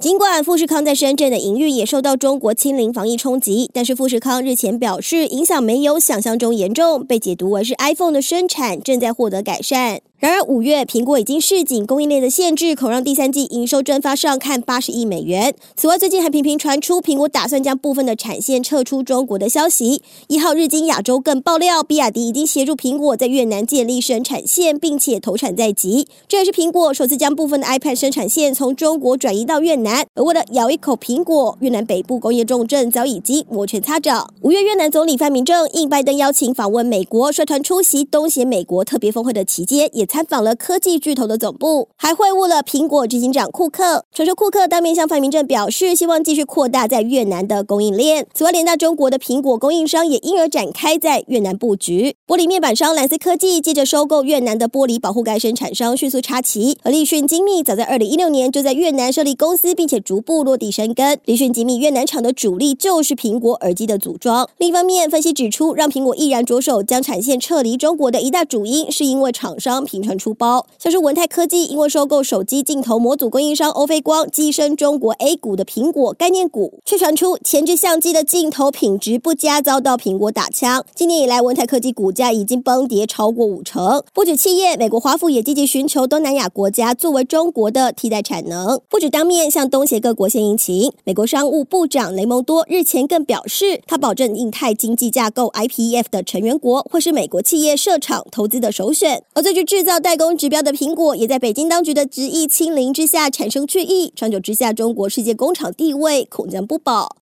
尽管富士康在深圳的营运也受到中国清零防疫冲击，但是富士康日前表示，影响没有想象中严重，被解读为是 iPhone 的生产正在获得改善。然而，五月苹果已经示警，供应链的限制恐让第三季营收蒸发上看八十亿美元。此外，最近还频频传出苹果打算将部分的产线撤出中国的消息。一号日经亚洲更爆料，比亚迪已经协助苹果在越南建立生产线，并且投产在即。这也是苹果首次将部分的 iPad 生产线从中国转移到越南。而为了咬一口苹果，越南北部工业重镇早已经摩拳擦掌。五月，越南总理范明政应拜登邀请访问美国，率团出席东协美国特别峰会的期间，也参访了科技巨头的总部，还会晤了苹果执行长库克。传说库克当面向范明政表示，希望继续扩大在越南的供应链。此外，连大中国的苹果供应商也因而展开在越南布局。玻璃面板商蓝思科技借着收购越南的玻璃保护盖生产商，迅速插旗。而立讯精密早在二零一六年就在越南设立公司，并且逐步落地生根。立讯精密越南厂的主力就是苹果耳机的组装。另一方面，分析指出，让苹果毅然着手将产线撤离中国的一大主因，是因为厂商频传出包，像是文泰科技因为收购手机镜头模组供应商欧菲光，跻身中国 A 股的苹果概念股，却传出前置相机的镜头品质不佳，遭到苹果打枪。今年以来，文泰科技股价已经崩跌超过五成。不止企业，美国华府也积极寻求东南亚国家作为中国的替代产能，不止当面向东协各国献殷勤。美国商务部长雷蒙多日前更表示，他保证印太经济架构 IPEF 的成员国会是美国企业设厂投资的首选。而最具制造代工指标的苹果，也在北京当局的执意清零之下产生去意。长久之下，中国世界工厂地位恐将不保。